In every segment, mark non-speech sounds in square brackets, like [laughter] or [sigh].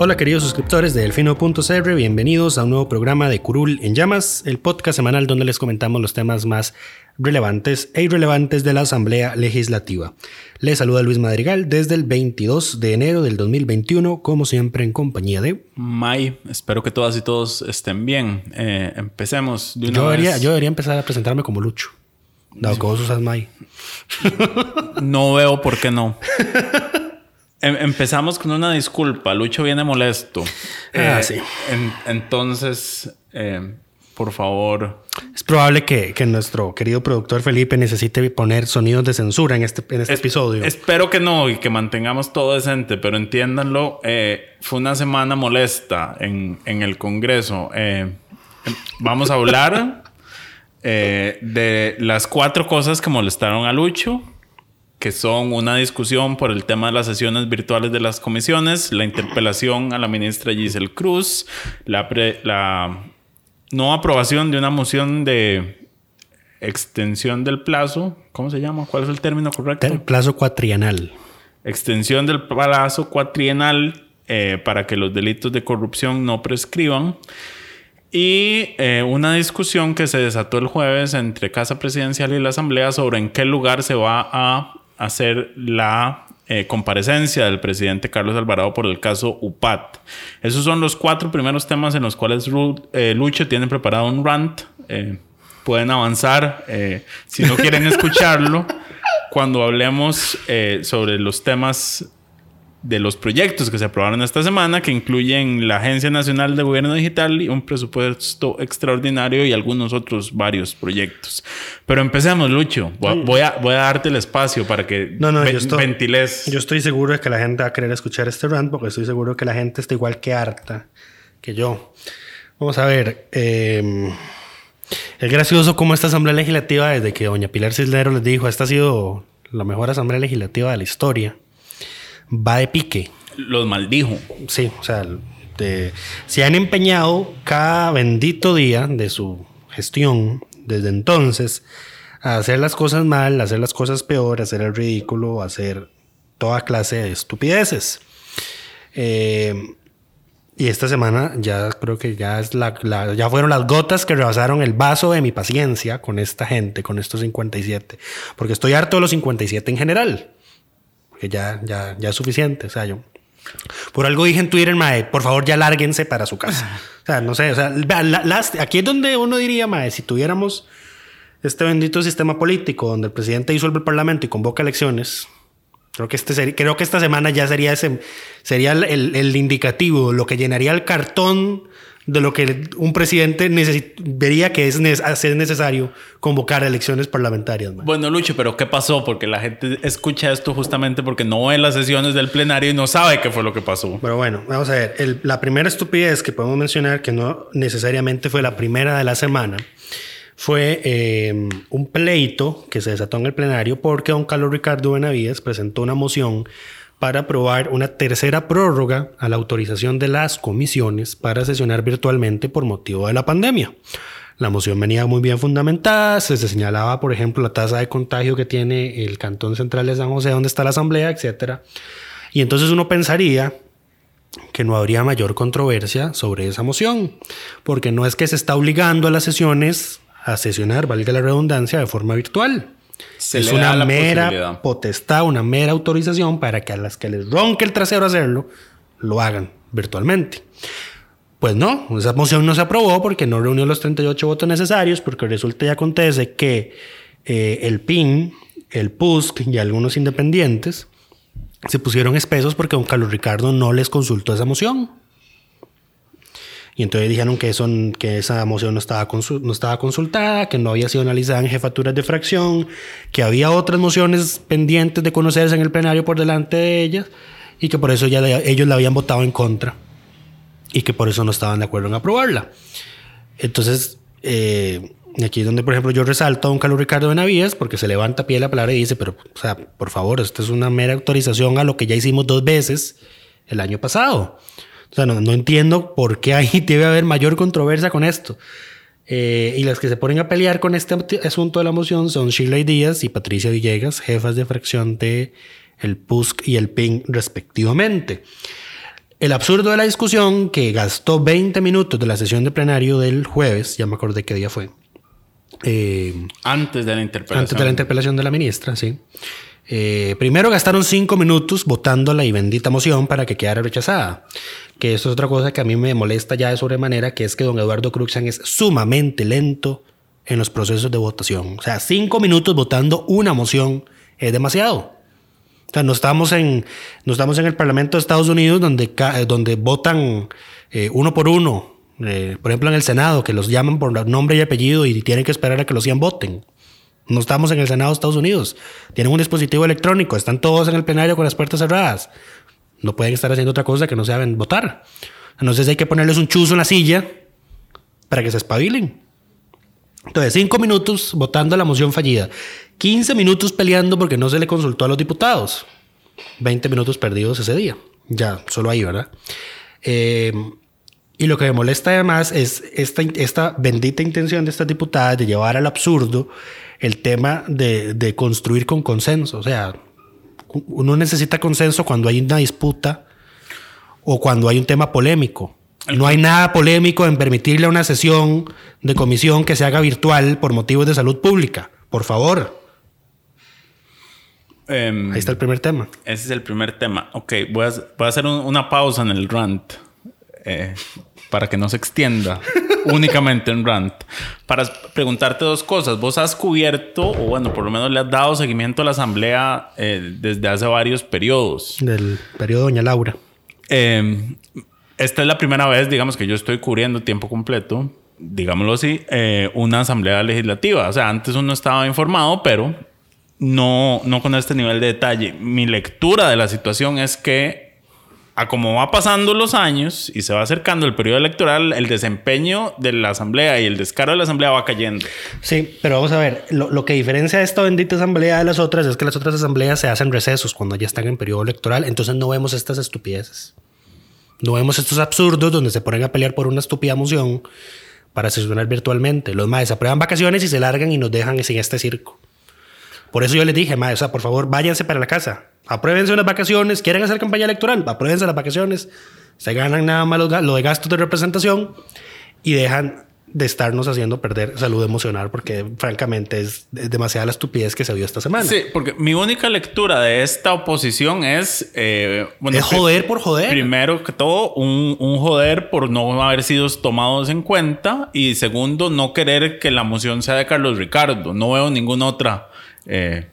Hola queridos suscriptores de Delfino.cr, bienvenidos a un nuevo programa de Curul en Llamas, el podcast semanal donde les comentamos los temas más relevantes e irrelevantes de la Asamblea Legislativa. Les saluda Luis Madrigal desde el 22 de enero del 2021, como siempre en compañía de... May, espero que todas y todos estén bien. Eh, empecemos de una Yo vez. debería, yo debería empezar a presentarme como Lucho, dado que vos usas May. No veo por qué no. [laughs] Em- empezamos con una disculpa. Lucho viene molesto. Ah, Eh, sí. en- entonces, eh, por favor, Es probable que, que nuestro querido productor Felipe necesite poner sonidos de censura en este, en este Es- episodio. Espero que no y que mantengamos todo decente, pero entiéndanlo, eh, fue una semana molesta en, en el Congreso. Eh, vamos a hablar [laughs] eh, de las cuatro cosas que molestaron a Lucho, que son una discusión por el tema de las sesiones virtuales de las comisiones, la interpelación a la ministra Giselle Cruz, la, pre- la no aprobación de una moción de extensión del plazo. ¿Cómo se llama? ¿Cuál es el término correcto? El plazo cuatrienal. Extensión del plazo cuatrienal eh, para que los delitos de corrupción no prescriban. Y eh, una discusión que se desató el jueves entre Casa Presidencial y la Asamblea sobre en qué lugar se va a hacer la eh, comparecencia del presidente Carlos Alvarado por el caso UPAT. Esos son los cuatro primeros temas en los cuales eh, Lucho tiene preparado un rant. Eh, pueden avanzar eh, si no quieren escucharlo [laughs] cuando hablemos sobre los temas de los proyectos que se aprobaron esta semana, que incluyen la Agencia Nacional de Gobierno Digital y un presupuesto extraordinario y algunos otros varios proyectos. Pero empecemos, Lucho. Voy, voy a, voy a darte el espacio para que No, no, ve- yo estoy, ventiles. yo estoy seguro de que la gente va a querer escuchar este rant porque estoy seguro que la gente está igual que harta que yo. Vamos a ver. eh, es gracioso cómo esta Asamblea Legislativa, desde que doña Pilar Cisneros les dijo, esta ha sido la mejor Asamblea Legislativa de la historia, va de pique. Los maldijo. Sí, o sea, de- se han empeñado cada bendito día de su gestión desde entonces a hacer las cosas mal, a hacer las cosas peor, a hacer el ridículo, a hacer toda clase de estupideces. Eh, y esta semana ya creo que ya, es la, la- ya fueron las gotas que rebasaron el vaso de mi paciencia con esta gente, con estos 57. Porque estoy harto de los 57 en general. Porque ya, ya, ya es suficiente. O sea, yo, por algo dije en Twitter, mae, por favor ya lárguense para su casa. O sea, no sé, o sea, la- las- aquí es donde uno diría, mae, si tuviéramos este bendito sistema político donde el presidente disuelve el parlamento y convoca elecciones, creo que, este creo que esta semana ya sería, ese, sería el, el- el indicativo, lo que llenaría el cartón de lo que un presidente vería que es, ne- es necesario convocar elecciones parlamentarias. Bueno, Lucho, pero ¿qué pasó? Porque la gente escucha esto justamente porque no ve las sesiones del plenario y no sabe qué fue lo que pasó. Pero bueno, vamos a ver. El- la primera estupidez que podemos mencionar, que no necesariamente fue la primera de la semana, fue eh, un pleito que se desató en el plenario porque don Carlos Ricardo Benavides presentó una moción para aprobar una tercera prórroga a la autorización de las comisiones para sesionar virtualmente por motivo de la pandemia. La moción venía muy bien fundamentada, se señalaba, por ejemplo, la tasa de contagio que tiene el Cantón Central de San José, donde está la Asamblea, etcétera. Y entonces uno pensaría que no habría mayor controversia sobre esa moción, porque no es que se está obligando a las sesiones a sesionar, valga la redundancia, de forma virtual. Se es una mera potestad, una mera autorización para que a las que les ronque el trasero hacerlo, lo hagan virtualmente. Pues no, esa moción no se aprobó porque no reunió los 38 votos necesarios, porque resulta y acontece que eh, el PIN, el PUSC y algunos independientes se pusieron espesos porque don Carlos Ricardo no les consultó esa moción. Y entonces dijeron que, eso, que esa moción no estaba, no estaba consultada, que no había sido analizada en jefaturas de fracción, que había otras mociones pendientes de conocerse en el plenario por delante de ellas y que por eso ya ellos la habían votado en contra y que por eso no estaban de acuerdo en aprobarla. Entonces, eh, aquí es donde, por ejemplo, yo resalto a don Carlos Ricardo Benavides porque se levanta pie de la palabra y dice, pero, o sea, por favor, esto es una mera autorización a lo que ya hicimos dos veces el año pasado. O sea, no, entiendo por qué ahí [laughs] debe haber mayor controversia con esto. Eh, y las que se ponen a pelear con este asunto de la moción son Sheila Díaz y Patricia Villegas, jefas de fracción de el PUSC y el PIN respectivamente. El absurdo de la discusión, que gastó 20 minutos de la sesión de plenario del jueves, ya me acordé qué día fue. Eh, antes de la interpelación. Antes de la interpelación de la ministra, sí. Eh, primero gastaron cinco minutos votando la y bendita moción para que quedara rechazada. Que eso es otra cosa que a mí me molesta ya de sobremanera, que es que don Eduardo Cruxan es sumamente lento en los procesos de votación. O sea, cinco minutos votando una moción es demasiado. O sea, no estamos en, no estamos en el Parlamento de Estados Unidos donde, donde votan eh, uno por uno. Eh, por ejemplo, en el Senado, que los llaman por nombre y apellido y tienen que esperar a que los 100 voten. No estamos en el Senado de Estados Unidos. Tienen un dispositivo electrónico. Están todos en el plenario con las puertas cerradas. No pueden estar haciendo otra cosa que no sea votar. Entonces hay que ponerles un chuzo en la silla para que se espabilen. Entonces, cinco minutos votando la moción fallida. 15 minutos peleando porque no se le consultó a los diputados. 20 minutos perdidos ese día. Ya, solo ahí, ¿verdad? Eh, y lo que me molesta además es esta, esta bendita intención de estas diputadas de llevar al absurdo el tema de, construir con consenso. O sea, uno necesita consenso cuando hay una disputa o cuando hay un tema polémico. No hay nada polémico en permitirle a una sesión de comisión que se haga virtual por motivos de salud pública. Por favor. Em, Ahí está el primer tema. Ese es el primer tema. Ok, voy a, hacer una pausa en el rant. Eh, para que no se extienda [laughs] únicamente en rant, para preguntarte dos cosas. Vos has cubierto, o bueno, por lo menos le has dado seguimiento a la asamblea eh, desde hace varios periodos. Del periodo Doña Laura. Em, esta es la primera vez, digamos, que yo estoy cubriendo tiempo completo, digámoslo así, eh, una asamblea legislativa. O sea, antes uno estaba informado, pero no, no con este nivel de detalle. Mi lectura de la situación es que a como va pasando los años y se va acercando el periodo electoral, el desempeño de la asamblea y el descaro de la asamblea va cayendo. Sí, pero vamos a ver, lo, que diferencia esta bendita asamblea de las otras es que las otras asambleas se hacen recesos cuando ya están en periodo electoral, entonces no vemos estas estupideces. No vemos estos absurdos donde se ponen a pelear por una estúpida moción para sesionar virtualmente. Los maes aprueban vacaciones y se largan y nos dejan sin este circo. Por eso yo les dije, maes, o sea, por favor, váyanse para la casa Apruébense unas vacaciones. ¿Quieren hacer campaña electoral? Apruébense las vacaciones. Se ganan nada más lo de gastos de representación y dejan de estarnos haciendo perder salud emocional porque francamente es, demasiada la estupidez que se vio esta semana. Sí, porque mi única lectura de esta oposición es... Eh, es joder por joder. Primero que todo, un, un, joder por no haber sido tomados en cuenta y segundo, no querer que la moción sea de Carlos Ricardo. No veo ninguna otra... Eh,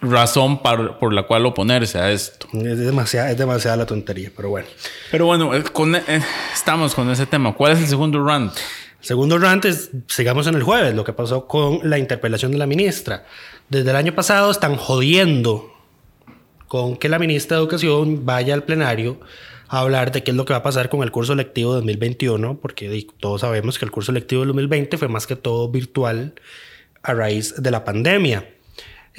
razón por la cual oponerse a esto. Es demasiada, es demasiada la tontería, pero bueno. Pero bueno, eh, eh, estamos con ese tema. ¿Cuál es el segundo rant? El segundo rant es, sigamos en el jueves, lo que pasó con la interpelación de la ministra. Desde el año pasado están jodiendo con que la ministra de Educación vaya al plenario a hablar de qué es lo que va a pasar con el curso lectivo de 2021, porque todos sabemos que el curso lectivo de 2020 fue más que todo virtual a raíz de la pandemia.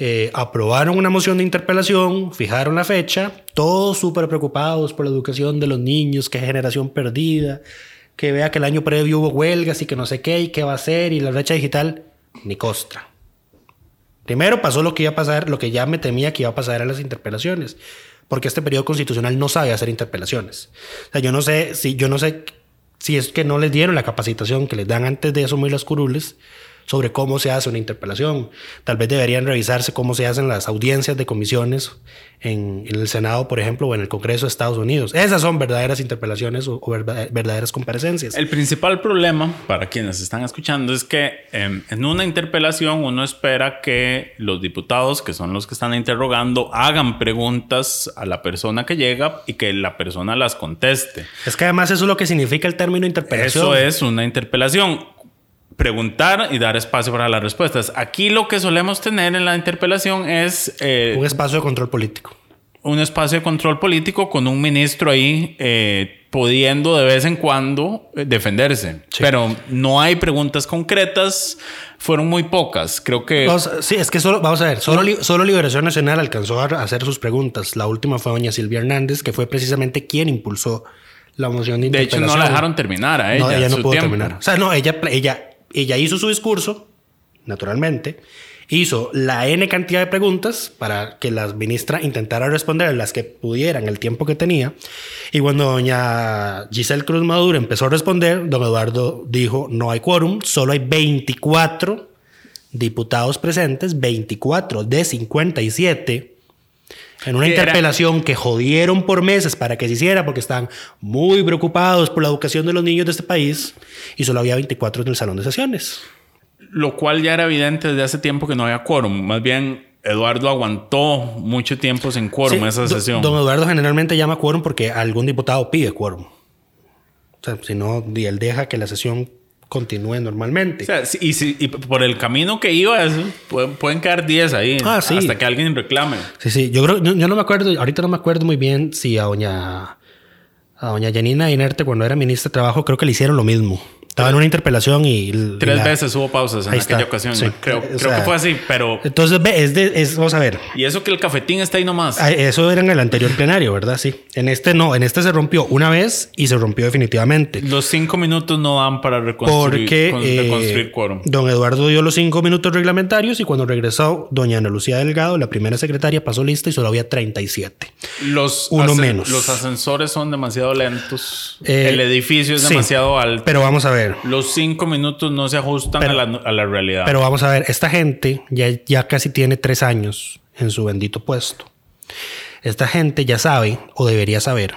Eh, aprobaron una moción de interpelación, fijaron la fecha, todos súper preocupados por la educación de los niños, que generación perdida, que vea que el año previo hubo huelgas y que no sé qué y qué va a hacer y la brecha digital, ni costra. Primero pasó lo que iba a pasar, lo que ya me temía que iba a pasar en las interpelaciones, porque este periodo constitucional no sabe hacer interpelaciones. O sea, yo no sé si yo no sé si es que no les dieron la capacitación que les dan antes de asumir las curules sobre cómo se hace una interpelación. Tal vez deberían revisarse cómo se hacen las audiencias de comisiones en, en el Senado, por ejemplo, o en el Congreso de Estados Unidos. Esas son verdaderas interpelaciones o, o verda- verdaderas comparecencias. El principal problema para quienes están escuchando es que em, en una interpelación uno espera que los diputados, que son los que están interrogando, hagan preguntas a la persona que llega y que la persona las conteste. Es que además eso es lo que significa el término interpelación. Eso es una interpelación. Preguntar y dar espacio para las respuestas. Aquí lo que solemos tener en la interpelación es eh, Un espacio de control político. un espacio de control político con un ministro ahí eh, pudiendo de vez en cuando eh, defenderse. Sí. Pero no hay preguntas concretas, fueron muy pocas. Creo que... Vamos sí, es que solo, vamos a ver, solo, solo Liberación Nacional alcanzó a hacer sus preguntas. La última fue doña Silvia Hernández, que fue precisamente quien impulsó la moción de de hecho, interpelación. no la dejaron terminar a ella. no, ella no pudo tiempo. terminar. O sea, no, ella, ella, ella hizo su discurso, naturalmente, hizo la N cantidad de preguntas para que la ministra intentara responder las que pudieran el tiempo que tenía. Y cuando doña Giselle Cruz Maduro empezó a responder, don Eduardo dijo, no hay quórum, solo hay 24 diputados presentes, 24 de 57. En una Que era- interpelación que jodieron por meses para que se hiciera porque estaban muy preocupados por la educación de los niños de este país y solo había 24 en el salón de sesiones. Lo cual ya era evidente desde hace tiempo que no había quórum. Más bien, Eduardo aguantó mucho tiempo sin quórum Sí, esa sesión. Don Eduardo generalmente llama quórum porque algún diputado pide quórum. O sea, si no, él deja que la sesión continúe normalmente. O sea, y, si- y por el camino que iba, eso, pueden, pueden quedar 10 ahí Ah, sí. hasta que alguien reclame. Sí, sí. Yo creo, yo, yo no me acuerdo, ahorita no me acuerdo muy bien si a doña, a doña Janina Inerte, cuando era ministra de Trabajo, creo que le hicieron lo mismo. Estaba en una interpelación y. y Tres la- veces hubo pausas en aquella está, ocasión. sí. Creo, O creo sea, que fue así, pero... Entonces, ve, es de, es, vamos a ver. Y eso que el cafetín está ahí nomás. Ah, Eso era en el anterior plenario, ¿verdad? Sí. En este no, en este se rompió una vez y se rompió definitivamente. Los cinco minutos no dan para reconstruir, Porque con- eh, reconstruir quórum. don Eduardo dio los cinco minutos reglamentarios y cuando regresó doña Ana Lucía Delgado, la primera secretaria, pasó lista y solo había 37. Los, uno menos. los ascensores son demasiado lentos. Eh, el edificio es sí, demasiado alto. Pero vamos a ver. Los cinco minutos no se ajustan Pero- a, la, a la realidad. Pero vamos a ver, esta gente ya, ya casi tiene tres años en su bendito puesto. Esta gente ya sabe, o debería saber,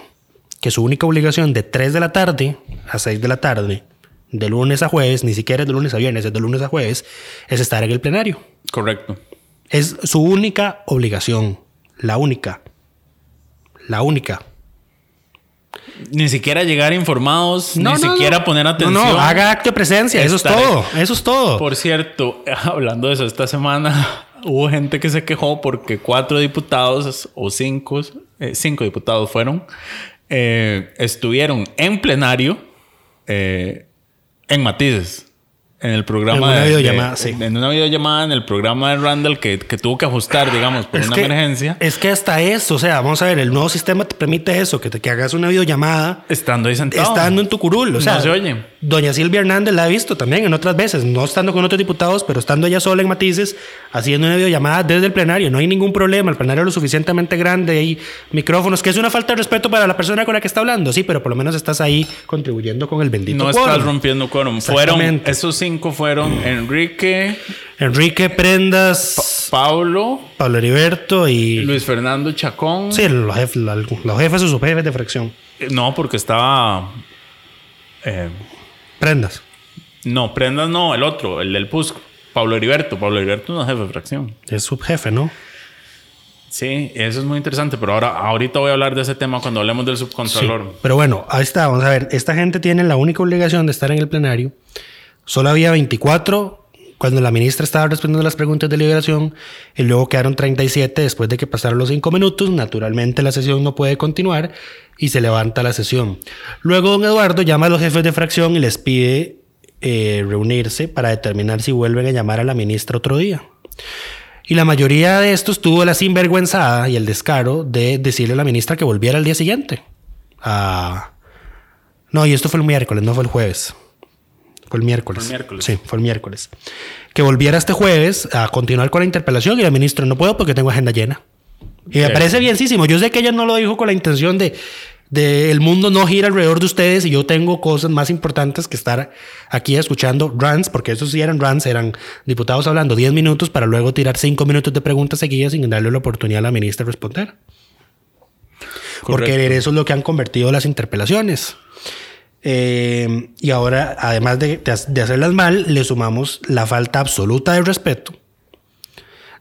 que su única obligación de 3 de la tarde a 6 de la tarde, de lunes a jueves, ni siquiera es de lunes a viernes, es de lunes a jueves, es estar en el plenario. Correcto. Es su única obligación. La única. La única. Ni siquiera llegar informados, No, ni no, siquiera no. poner No, atención. no, haga acto de presencia. Eso es Estar- todo. Eso es todo. Por cierto, [laughs] hablando de eso, esta semana [laughs] hubo gente que se quejó porque cuatro diputados o cinco, eh, cinco diputados fueron, eh, estuvieron en plenario eh, en Matices. En el programa En una de- videollamada, de- sí. En una videollamada en el programa de Randall que, que tuvo que ajustar, digamos, por Es una que- emergencia. Es que hasta eso, o sea, vamos a ver, el nuevo sistema te permite eso, que, te, que hagas una videollamada Estando ahí sentado. estando en tu curul. O sea, No se oye. Doña Silvia Hernández la ha visto también en otras veces, no estando con otros diputados, pero estando ella sola en matices, haciendo una videollamada desde el plenario. No hay ningún problema, el plenario es lo suficientemente grande, hay micrófonos, que es una falta de respeto para la persona con la que está hablando, sí, pero por lo menos estás ahí contribuyendo con el bendito No quórum. estás rompiendo quórum. Fueron, esos cinco fueron Enrique, Enrique Prendas, Pablo, Pablo Heriberto y... Luis Fernando Chacón. Sí, los jefes, los jefes o subjefes de fracción. Eh, No, porque estaba. eh, Prendas. no, Prendas no, el otro, el del PUSC. Pablo Heriberto. Pablo Heriberto no es jefe de fracción. Es subjefe, ¿no? Sí, eso es muy interesante, pero ahora ahorita voy a hablar de ese tema cuando hablemos del subcontralor. Pero bueno, ahí está. Vamos a ver. Esta gente tiene la única obligación de estar en el plenario. Solo había 24 cuando la ministra estaba respondiendo las preguntas de liberación y luego quedaron 37 después de que pasaron los 5 minutos. Naturalmente la sesión no puede continuar y se levanta la sesión. Luego don Eduardo llama a los jefes de fracción y les pide eh, reunirse para determinar si vuelven a llamar a la ministra otro día. Y la mayoría de estos tuvo la sinvergüenzada y el descaro de decirle a la ministra que volviera al día siguiente. Ah, no, y esto fue el miércoles, no fue el jueves. Fue el miércoles. Fue el miércoles. Sí, fue el miércoles. Que volviera este jueves a continuar con la interpelación y la ministra no puedo porque tengo agenda llena. Y me Ok. parece bienísimo. Yo sé que ella no lo dijo con la intención de de el mundo no gira alrededor de ustedes y yo tengo cosas más importantes que estar aquí escuchando rants, porque esos sí eran rants, eran diputados hablando 10 minutos para luego tirar 5 minutos de preguntas seguidas sin darle la oportunidad a la ministra de responder. Porque Correcto. eso es lo que han convertido las interpelaciones. Eh, y ahora, además de, de, de hacerlas mal, le sumamos la falta absoluta de respeto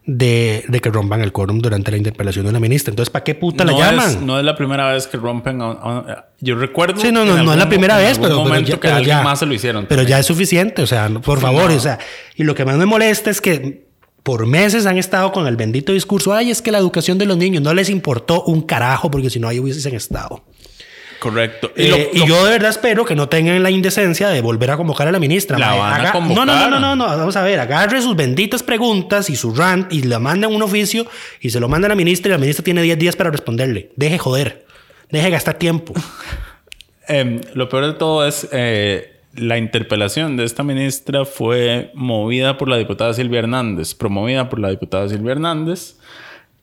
de, de que rompan el quórum durante la interpelación de la ministra. Entonces, ¿para qué puta la no llaman? Es, no es la primera vez que rompen. a- a- yo recuerdo. Sí, no, no, no algún es la primera vez, pero, pero momento ya, que pero alguien ya- más se lo hicieron. Pero también. ya es suficiente, o sea, no- por favor, o sea, y lo que más me molesta es que por meses han estado con el bendito discurso, ay, es que la educación de los niños no les importó un carajo porque si no ahí hubiesen estado. Correcto. Y, lo- y lo- yo de verdad espero que no tengan la indecencia de volver a convocar a la ministra. La van a convocar. No, no, no, no, no, vamos a ver, agarre sus benditas preguntas y su rant y le mandan un oficio y se lo mandan a la ministra y la ministra tiene 10 días para responderle. Deje joder, deje gastar tiempo. [laughs] Em, lo peor de todo es eh, la interpelación de esta ministra fue movida por la diputada Silvia Hernández, promovida por la diputada Silvia Hernández,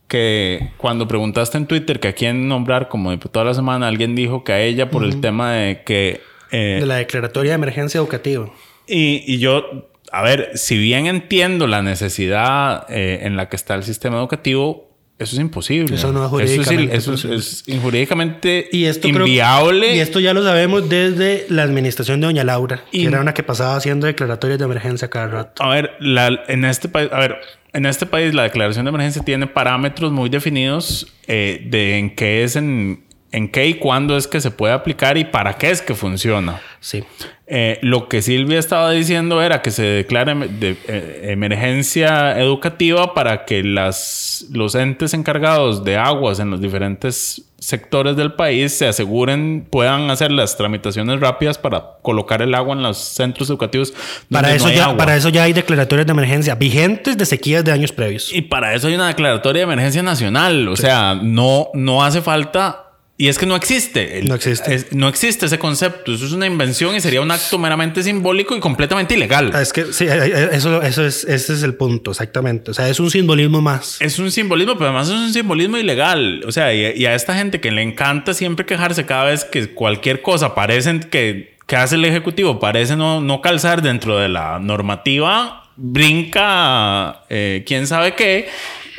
que cuando preguntaste en Twitter que a quién nombrar como diputado de la semana, alguien dijo que a ella por el tema de que... eh, De la declaratoria de emergencia educativa. y, y yo, a ver, si bien entiendo la necesidad eh, en la que está el sistema educativo, eso es imposible. Eso no es Eso es, jurídicamente eso es- posible. es injurídicamente Y esto creo- inviable. y esto ya lo sabemos desde la administración de Doña Laura, Y- que era una que pasaba haciendo declaratorias de emergencia cada rato. A ver, la- en este país, a ver, en este país la declaración de emergencia tiene parámetros muy definidos eh, de en qué es en, en qué y cuándo es que se puede aplicar y para qué es que funciona. Sí. Eh, lo que Silvia estaba diciendo era que se declare em- de, eh, emergencia educativa para que las, los entes encargados de aguas en los diferentes sectores del país se aseguren, puedan hacer las tramitaciones rápidas para colocar el agua en los centros educativos. Para eso, no ya, agua. para eso ya hay declaratorias de emergencia vigentes de sequías de años previos. Y para eso hay una declaratoria de emergencia nacional. O sea, no, no hace falta. Y es que no existe. El- No existe. es- no existe ese concepto. Eso es una invención y sería un acto meramente simbólico y completamente ilegal. Ah, Es que sí, eso, eso es, ese es el punto, exactamente. O sea, es un simbolismo más. Es un simbolismo, pero además es un simbolismo ilegal. O sea, y, y a esta gente que le encanta siempre quejarse cada vez que cualquier cosa parece que, que hace el Ejecutivo, parece no, no calzar dentro de la normativa, brinca eh, quién sabe qué.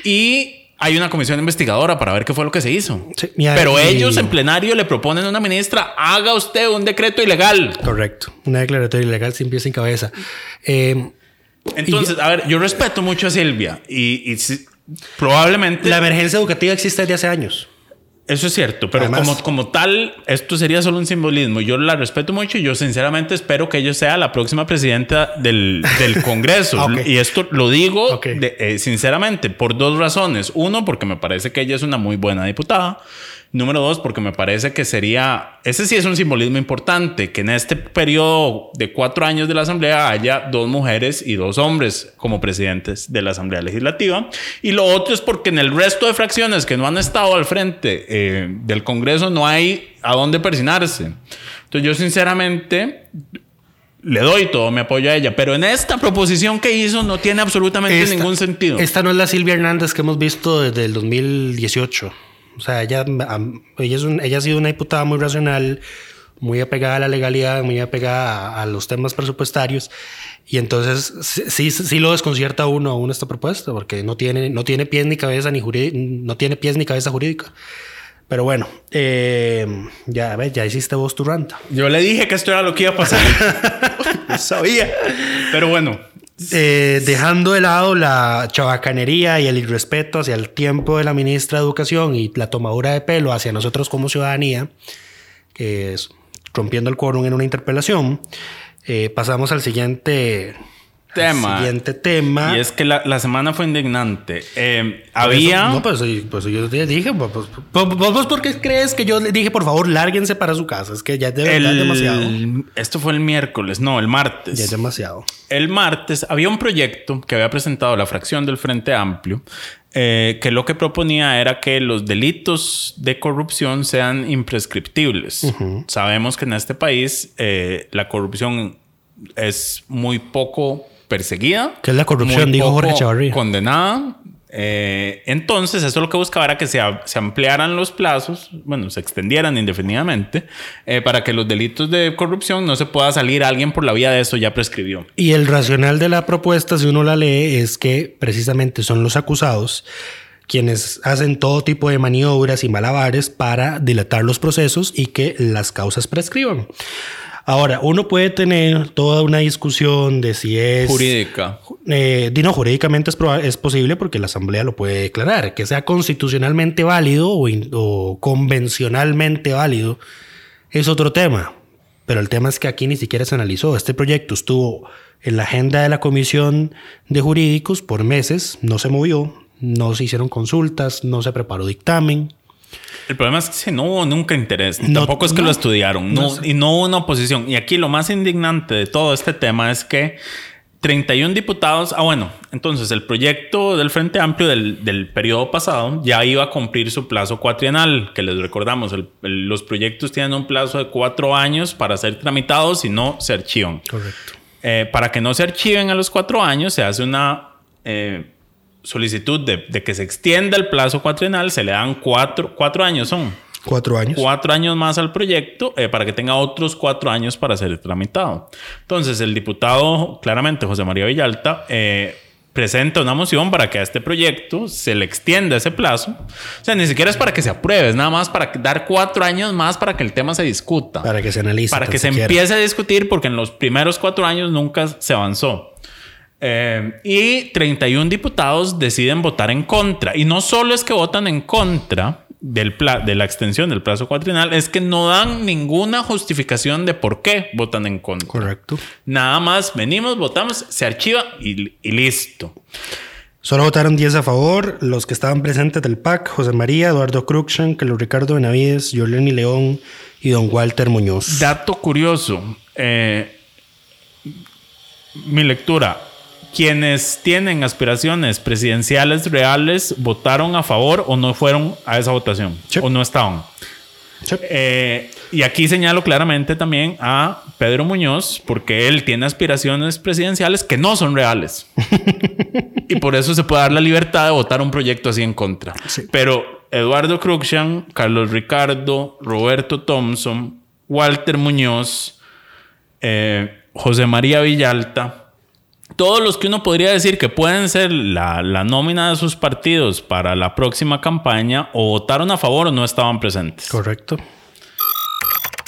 Y hay una comisión investigadora para ver qué fue lo que se hizo. Sí, y- pero y- ellos en plenario le proponen a una ministra, haga usted un decreto ilegal. Correcto. Una declaratoria ilegal sin pies sin cabeza. Eh, Entonces, a ver, yo respeto mucho a Silvia y, y si- probablemente... la emergencia educativa existe desde hace años. Eso es cierto, pero Además- como, como tal, esto sería solo un simbolismo. Yo la respeto mucho y yo sinceramente espero que ella sea la próxima presidenta del, del [laughs] Congreso. Y esto lo digo de- eh, sinceramente por dos razones. Uno, porque me parece que ella es una muy buena diputada. Número dos, porque me parece que sería, ese sí es un simbolismo importante, que en este periodo de cuatro años de la Asamblea haya dos mujeres y dos hombres como presidentes de la Asamblea Legislativa. Y lo otro es porque en el resto de fracciones que no han estado al frente eh, del Congreso no hay a dónde persinarse. Entonces yo sinceramente le doy todo mi apoyo a ella, pero en esta proposición que hizo no tiene absolutamente Esta- ningún sentido. Esta no es la Silvia Hernández que hemos visto desde el 2018. O sea, ella, ella, es un- ella ha sido una diputada muy racional, muy apegada a la legalidad, muy apegada a, a los temas presupuestarios. Y entonces sí, sí, lo desconcierta uno a uno esta propuesta, porque no tiene, no tiene pies ni cabeza ni no tiene pies ni cabeza jurídica. Pero bueno, eh, ya ves, ya hiciste vos tu ranta. Yo le dije que esto era lo que iba a pasar. [laughs] Sabía. Pero bueno, Eh, dejando de lado la chabacanería y el irrespeto hacia el tiempo de la ministra de Educación y la tomadura de pelo hacia nosotros como ciudadanía, que es rompiendo el quórum en una interpelación, eh, pasamos al siguiente Tema. siguiente tema. y es que la, la semana fue indignante. Eh, Por había. eso- no, pues, pues yo te dije, pues, pues, pues, vos, vos por qué crees que yo le dije, por favor, lárguense para su casa? Es que ya es de verdad el- demasiado. Esto fue el miércoles, no, el martes. Ya es demasiado. El martes había un proyecto que había presentado la fracción del Frente Amplio eh, que lo que proponía era que los delitos de corrupción sean imprescriptibles. Sabemos que en este país eh, la corrupción es muy poco perseguida. ¿Qué es la corrupción? Dijo Jorge Chavarría. Condenada. Eh, entonces, eso lo que buscaba era que se, se, ampliaran los plazos, bueno, se extendieran indefinidamente, eh, para que los delitos de corrupción no se pueda salir alguien por la vía de eso ya prescribió. Y el racional de la propuesta, si uno la lee, es que precisamente son los acusados quienes hacen todo tipo de maniobras y malabares para dilatar los procesos y que las causas prescriban. Ahora, uno puede tener toda una discusión de si es... Jurídica. Eh, no, jurídicamente es, es, posible porque la Asamblea lo puede declarar. Que sea constitucionalmente válido o, o, convencionalmente válido es otro tema. Pero el tema es que aquí ni siquiera se analizó. Este proyecto estuvo en la agenda de la Comisión de Jurídicos por meses, no se movió, no se hicieron consultas, no se preparó dictamen. El problema es que no hubo nunca interés, tampoco es que lo estudiaron, y no hubo una oposición. Y aquí lo más indignante de todo este tema es que 31 diputados, ah bueno, entonces el proyecto del Frente Amplio del, del periodo pasado ya iba a cumplir su plazo cuatrienal, que les recordamos, los proyectos tienen un plazo de cuatro años para ser tramitados y no se archivan. Correcto. Eh, para que no se archiven a los cuatro años, se hace una... Eh, solicitud de, que se extienda el plazo cuatrienal, se le dan cuatro, cuatro años, son. Cuatro años. Cuatro años más al proyecto eh, para que tenga otros cuatro años para ser tramitado. Entonces, el diputado, claramente, José María Villalta, eh, presenta una moción para que a este proyecto se le extienda ese plazo. O sea, ni siquiera es para que se apruebe, es nada más para dar cuatro años más para que el tema se discuta. Para que se analice. Para que se empiece a discutir, porque en los primeros cuatro años nunca se avanzó. Eh, y 31 diputados deciden votar en contra. Y no solo es que votan en contra del de la extensión del plazo cuatrinal, es que no dan ninguna justificación de por qué votan en contra. Correcto. Nada más venimos, votamos, se archiva y, listo. Solo votaron 10 a favor, los que estaban presentes del PAC, José María, Eduardo Cruxan, Carlos Ricardo Benavides, Yoleni León y don Walter Muñoz. Dato curioso, eh, mi lectura, quienes tienen aspiraciones presidenciales reales votaron a favor o no fueron a esa votación o no estaban. Eh, y aquí señalo claramente también a Pedro Muñoz, porque él tiene aspiraciones presidenciales que no son reales. [laughs] y por eso se puede dar la libertad de votar un proyecto así en contra. Pero Eduardo Cruxian, Carlos Ricardo, Roberto Thompson, Walter Muñoz, eh, José María Villalta, todos los que uno podría decir que pueden ser la, nómina de sus partidos para la próxima campaña o votaron a favor o no estaban presentes. Correcto.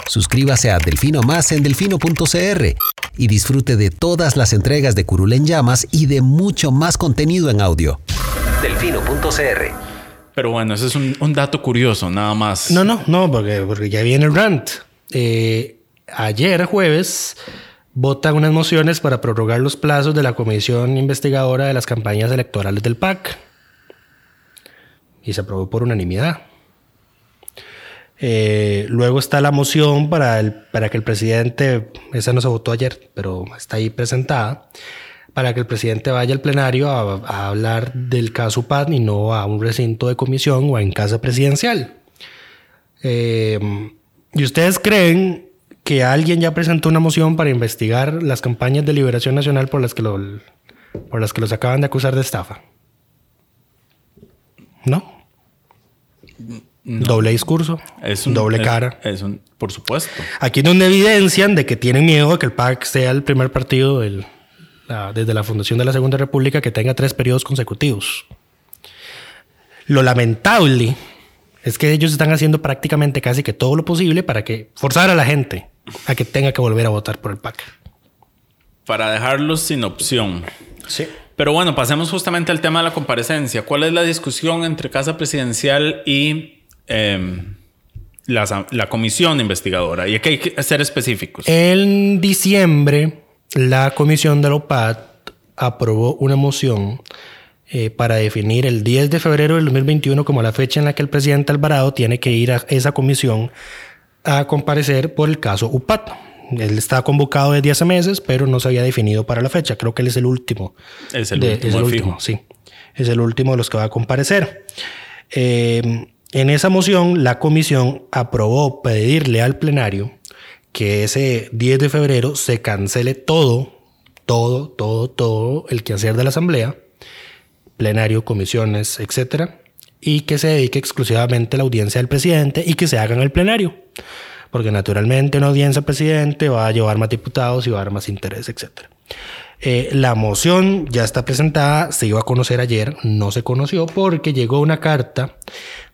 Suscríbase a Delfino Más en delfino.cr y disfrute de todas las entregas de Curul en Llamas y de mucho más contenido en audio. Delfino.cr Pero bueno, ese es un, dato curioso, nada más. No, no, no, porque, porque ya viene el rant. Eh, ayer jueves votan unas mociones para prorrogar los plazos de la comisión investigadora de las campañas electorales del PAC. Y se aprobó por unanimidad. Eh, luego está la moción para, el, para que el presidente, esa no se votó ayer, pero está ahí presentada, para que el presidente vaya al plenario a, hablar del caso PAC y no a un recinto de comisión o en casa presidencial. Eh, ¿Y ustedes creen que alguien ya presentó una moción para investigar las campañas de liberación nacional por las que, lo, por las que los acaban de acusar de estafa. ¿No? Doble discurso, es un, doble cara. Es un, por supuesto. Aquí donde evidencian de que tienen miedo de que el PAC sea el primer partido desde la fundación de la Segunda República que tenga tres periodos consecutivos. Lo lamentable es que ellos están haciendo prácticamente casi que todo lo posible para que forzar a la gente a que tenga que volver a votar por el PAC. Para dejarlos sin opción. Sí. Pero bueno, pasemos justamente al tema de la comparecencia. ¿Cuál es la discusión entre Casa Presidencial y em, la, la, comisión investigadora? Y aquí hay que ser específicos. En diciembre, la comisión de la OPAD aprobó una moción eh, para definir el 10 de febrero del 2021 como la fecha en la que el presidente Alvarado tiene que ir a esa comisión a comparecer por el caso UPAT. Él está convocado desde hace meses, pero no se había definido para la fecha. Creo que él es el último. Es el último. Es el último, sí. Es el último de los que va a comparecer. Eh, en esa moción, la comisión aprobó pedirle al plenario que ese 10 de febrero se cancele todo, todo, todo, todo el quehacer de la asamblea plenario, comisiones, etcétera, y que se dedique exclusivamente a la audiencia del presidente y que se haga en el plenario. Porque naturalmente una audiencia del presidente va a llevar más diputados y va a dar más interés, etcétera. Eh, la moción ya está presentada, se iba a conocer ayer, no se conoció porque llegó una carta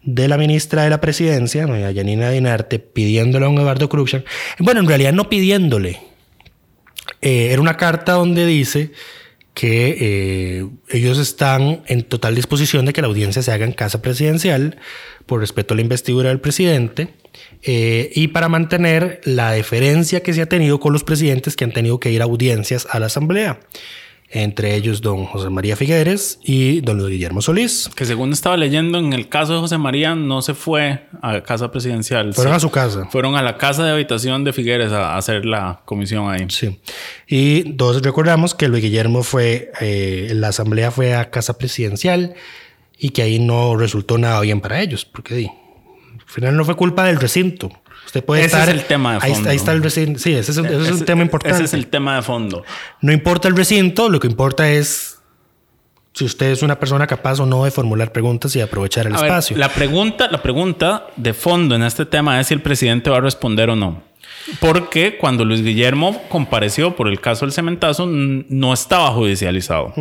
de la ministra de la presidencia, doña Yanina Dinarte, pidiéndole a don Eduardo Cruxan. Bueno, en realidad no pidiéndole. Eh, era una carta donde dice que eh, ellos están en total disposición de que la audiencia se haga en casa presidencial por respeto a la investidura del presidente eh, y para mantener la deferencia que se ha tenido con los presidentes que han tenido que ir a audiencias a la Asamblea. Entre ellos don José María Figueres y don Luis Guillermo Solís. Que según estaba leyendo, en el caso de José María no se fue a casa presidencial. Fueron Sí. a su casa. Fueron a la casa de habitación de Figueres a hacer la comisión ahí. Sí. Y todos recordamos que Luis Guillermo fue, eh, la asamblea fue a casa presidencial y que ahí no resultó nada bien para ellos, porque al final no fue culpa del recinto. Usted puede Ese estar. es el tema de fondo. ahí está el recinto. Sí, ese es, un- ese es un Ese- tema importante. Ese es el tema de fondo. No importa el recinto, lo que importa es si usted es una persona capaz o no de formular preguntas y aprovechar el A ver, espacio. la pregunta, la pregunta de fondo en este tema es si el presidente va a responder o no. Porque cuando Luis Guillermo compareció por el caso del cementazo, no estaba judicializado.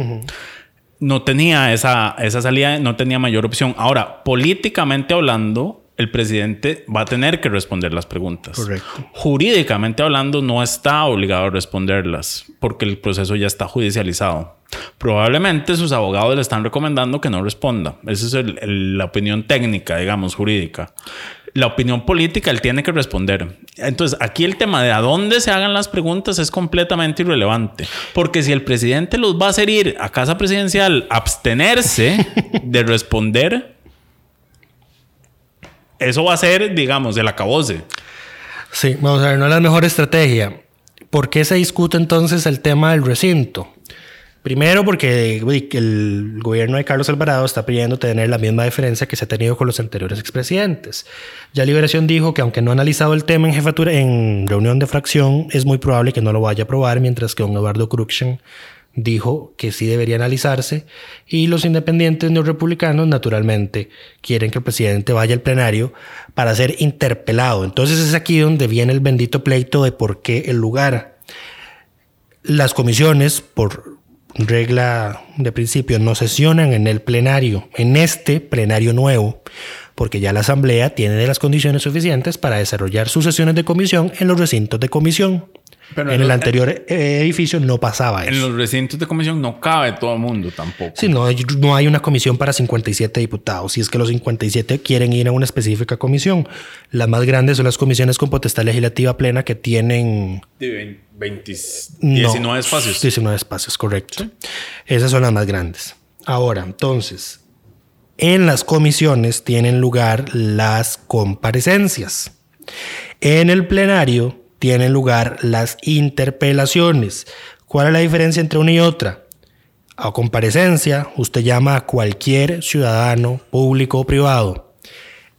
No tenía esa, esa salida, no tenía mayor opción. Ahora, políticamente hablando, el presidente va a tener que responder las preguntas. Correcto. Jurídicamente hablando, no está obligado a responderlas porque el proceso ya está judicializado. Probablemente sus abogados le están recomendando que no responda. Esa es el- el- la opinión técnica, digamos, jurídica. La opinión política, él tiene que responder. Entonces, aquí el tema de a dónde se hagan las preguntas es completamente irrelevante. Porque si el presidente los va a hacer ir a casa presidencial, abstenerse [laughs] de responder, eso va a ser, digamos, el acabose. Sí, vamos a ver, no es la mejor estrategia. ¿Por qué se discute entonces el tema del recinto? Primero porque el gobierno de Carlos Alvarado está pidiendo tener la misma diferencia que se ha tenido con los anteriores expresidentes. Ya Liberación dijo que aunque no ha analizado el tema en jefatura en reunión de fracción, es muy probable que no lo vaya a aprobar, mientras que don Eduardo Cruxen dijo que sí debería analizarse y los independientes neorrepublicanos naturalmente quieren que el presidente vaya al plenario para ser interpelado. Entonces es aquí donde viene el bendito pleito de por qué el lugar. Las comisiones, por regla de principio, no sesionan en el plenario, en este plenario nuevo, porque ya la Asamblea tiene las condiciones suficientes para desarrollar sus sesiones de comisión en los recintos de comisión. Pero en en el anterior eh, edificio no pasaba En eso. los recintos de comisión no cabe todo el mundo tampoco. Sí, no, hay- no hay una comisión para 57 diputados. Si es que los 57 quieren ir a una específica comisión. Las más grandes son las comisiones con potestad legislativa plena que tienen De vein- 20 no, 19 espacios. 19 espacios, correcto. Esas son las más grandes. Ahora, entonces, en las comisiones tienen lugar las comparecencias. En el plenario tienen lugar las interpelaciones. ¿Cuál es la diferencia entre una y otra? A comparecencia, usted llama a cualquier ciudadano, público o privado.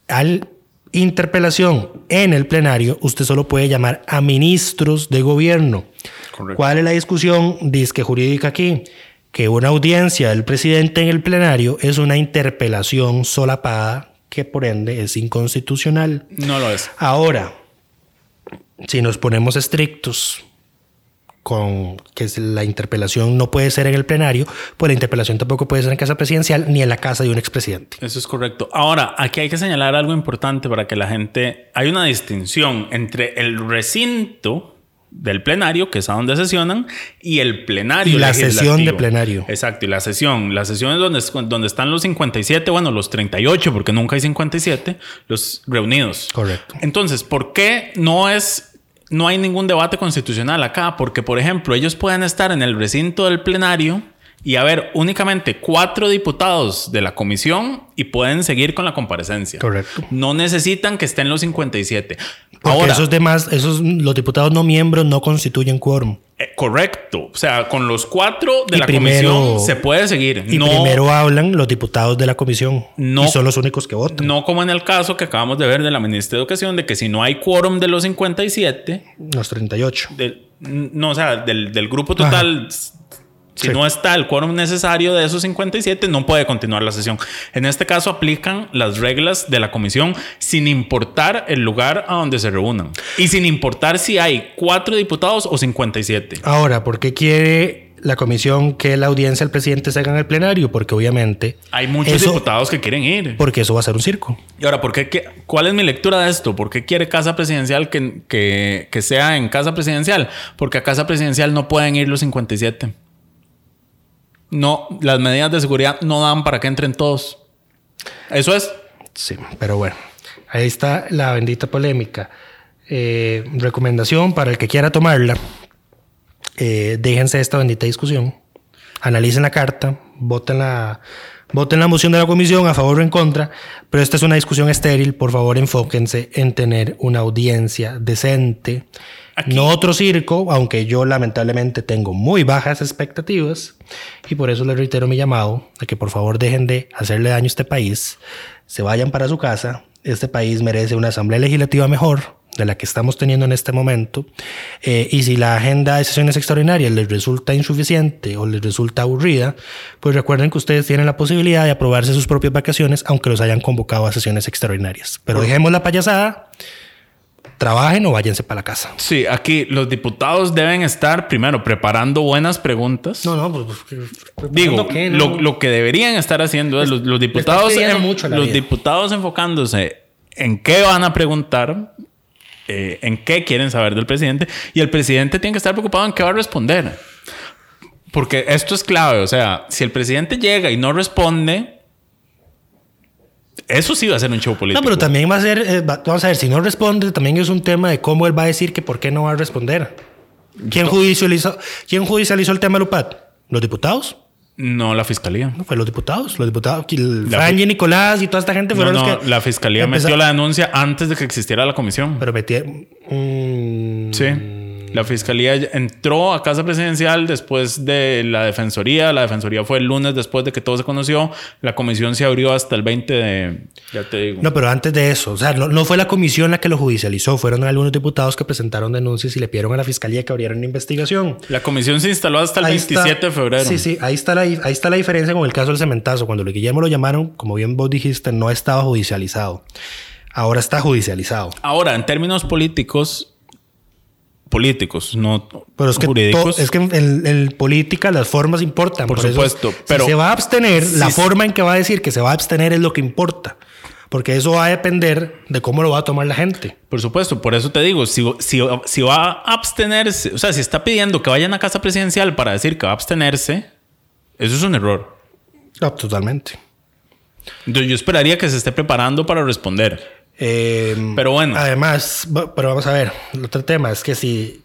Al interpelación en el plenario, usted solo puede llamar a ministros de gobierno. Correcto. ¿Cuál es la discusión disque jurídica aquí? Que una audiencia del presidente en el plenario es una interpelación solapada que por ende es inconstitucional. No lo es. Ahora, si nos ponemos estrictos con que la interpelación no puede ser en el plenario, pues la interpelación tampoco puede ser en casa presidencial ni en la casa de un expresidente. Eso es correcto. Ahora, aquí hay que señalar algo importante para que la gente... Hay una distinción entre el recinto del plenario, que es a donde sesionan, y el plenario. Y la sesión de plenario. Exacto, y la sesión. La sesión es donde, donde están los 57, bueno, los 38, porque nunca hay 57, los reunidos. Correcto. Entonces, ¿por qué no es no hay ningún debate constitucional acá? Porque, por ejemplo, ellos pueden estar en el recinto del plenario y haber únicamente cuatro diputados de la comisión y pueden seguir con la comparecencia. Correcto. No necesitan que estén los 57. Porque Ahora, esos demás, esos los diputados no miembros no constituyen quórum. eh, correcto. O sea, con los cuatro de Y la primero- comisión se puede seguir. Y no, primero hablan los diputados de la comisión. No. Y son los únicos que votan. no como en el caso que acabamos de ver de la ministra de Educación, de que si no hay quórum de los 57, Los 38. del, no, o sea, del, del grupo total, Si Sí. no está el quórum necesario de esos 57, no puede continuar la sesión. En este caso aplican las reglas de la comisión sin importar el lugar a donde se reúnan. Y sin importar si hay cuatro diputados o 57. Ahora, ¿por qué quiere la comisión que la audiencia del presidente se haga en el plenario? Porque obviamente... Hay muchos eso- diputados que quieren ir. Porque eso va a ser un circo. Y ahora, ¿por qué, qué- ¿cuál es mi lectura de esto? ¿Por qué quiere Casa Presidencial que, que, que sea en Casa Presidencial? Porque a Casa Presidencial no pueden ir los 57. No, las medidas de seguridad no dan para que entren todos. Eso es. Sí, pero bueno, ahí está la bendita polémica. Eh, recomendación para el que quiera tomarla. eh, déjense esta bendita discusión. Analicen la carta, voten la, voten la moción de la comisión a favor o en contra. Pero esta es una discusión estéril. Por favor, enfóquense en tener una audiencia decente. Aquí- No otro circo, aunque yo lamentablemente tengo muy bajas expectativas. Y por eso les reitero mi llamado a que por favor dejen de hacerle daño a este país. Se vayan para su casa. Este país merece una asamblea legislativa mejor de la que estamos teniendo en este momento. Eh, y si la agenda de sesiones extraordinarias les resulta insuficiente o les resulta aburrida, pues recuerden que ustedes tienen la posibilidad de aprobarse sus propias vacaciones, aunque los hayan convocado a sesiones extraordinarias. Pero dejemos la payasada, trabajen o váyanse para la casa. Sí, aquí los diputados deben estar primero preparando buenas preguntas. No, no, pues. pues, Digo, ¿qué? No. lo, lo que deberían estar haciendo es los, los diputados, en- mucho los vida. diputados enfocándose en qué van a preguntar, eh, en qué quieren saber del presidente, y el presidente tiene que estar preocupado en qué va a responder. Porque esto es clave, o sea, si el presidente llega y no responde, eso sí va a ser un show político. No, pero también va a ser, eh, va- vamos a ver, si no responde, también es un tema de cómo él va a decir que por qué no va a responder. ¿Quién judicializó, ¿quién judicializó el tema Lupat? ¿Los diputados? No, la fiscalía. No, fue los diputados. Los diputados, fi- Nicolás y toda esta gente fueron no, los que. la fiscalía empezó- metió la denuncia antes de que existiera la comisión. Pero metieron. mm, Sí. La fiscalía entró a casa presidencial después de la defensoría. La defensoría fue el lunes después de que todo se conoció. La comisión se abrió hasta el 20 de. Ya te digo. No, pero antes de eso, o sea, no, no fue la comisión la que lo judicializó, fueron algunos diputados que presentaron denuncias y le pidieron a la fiscalía que abriera una investigación. La comisión se instaló hasta el Ahí 27 está- de febrero. Sí, sí, ahí está, la, ahí está la diferencia con el caso del cementazo. Cuando lo Guillermo lo llamaron, como bien vos dijiste, no estaba judicializado. Ahora está judicializado. Ahora, en términos políticos, políticos, no Pero es que, jurídicos. to- es que en, en política las formas importan. Por supuesto, si pero- se va a abstener, la forma en que va a decir que se va a abstener es lo que importa. Porque eso va a depender de cómo lo va a tomar la gente. Por supuesto, por eso te digo, si, si, si va a abstenerse, o sea, si está pidiendo que vayan a casa presidencial para decir que va a abstenerse, eso es un error. No, totalmente. Entonces yo esperaría que se esté preparando para responder. Eh, Pero bueno. Además, pero vamos a ver, el otro tema es que si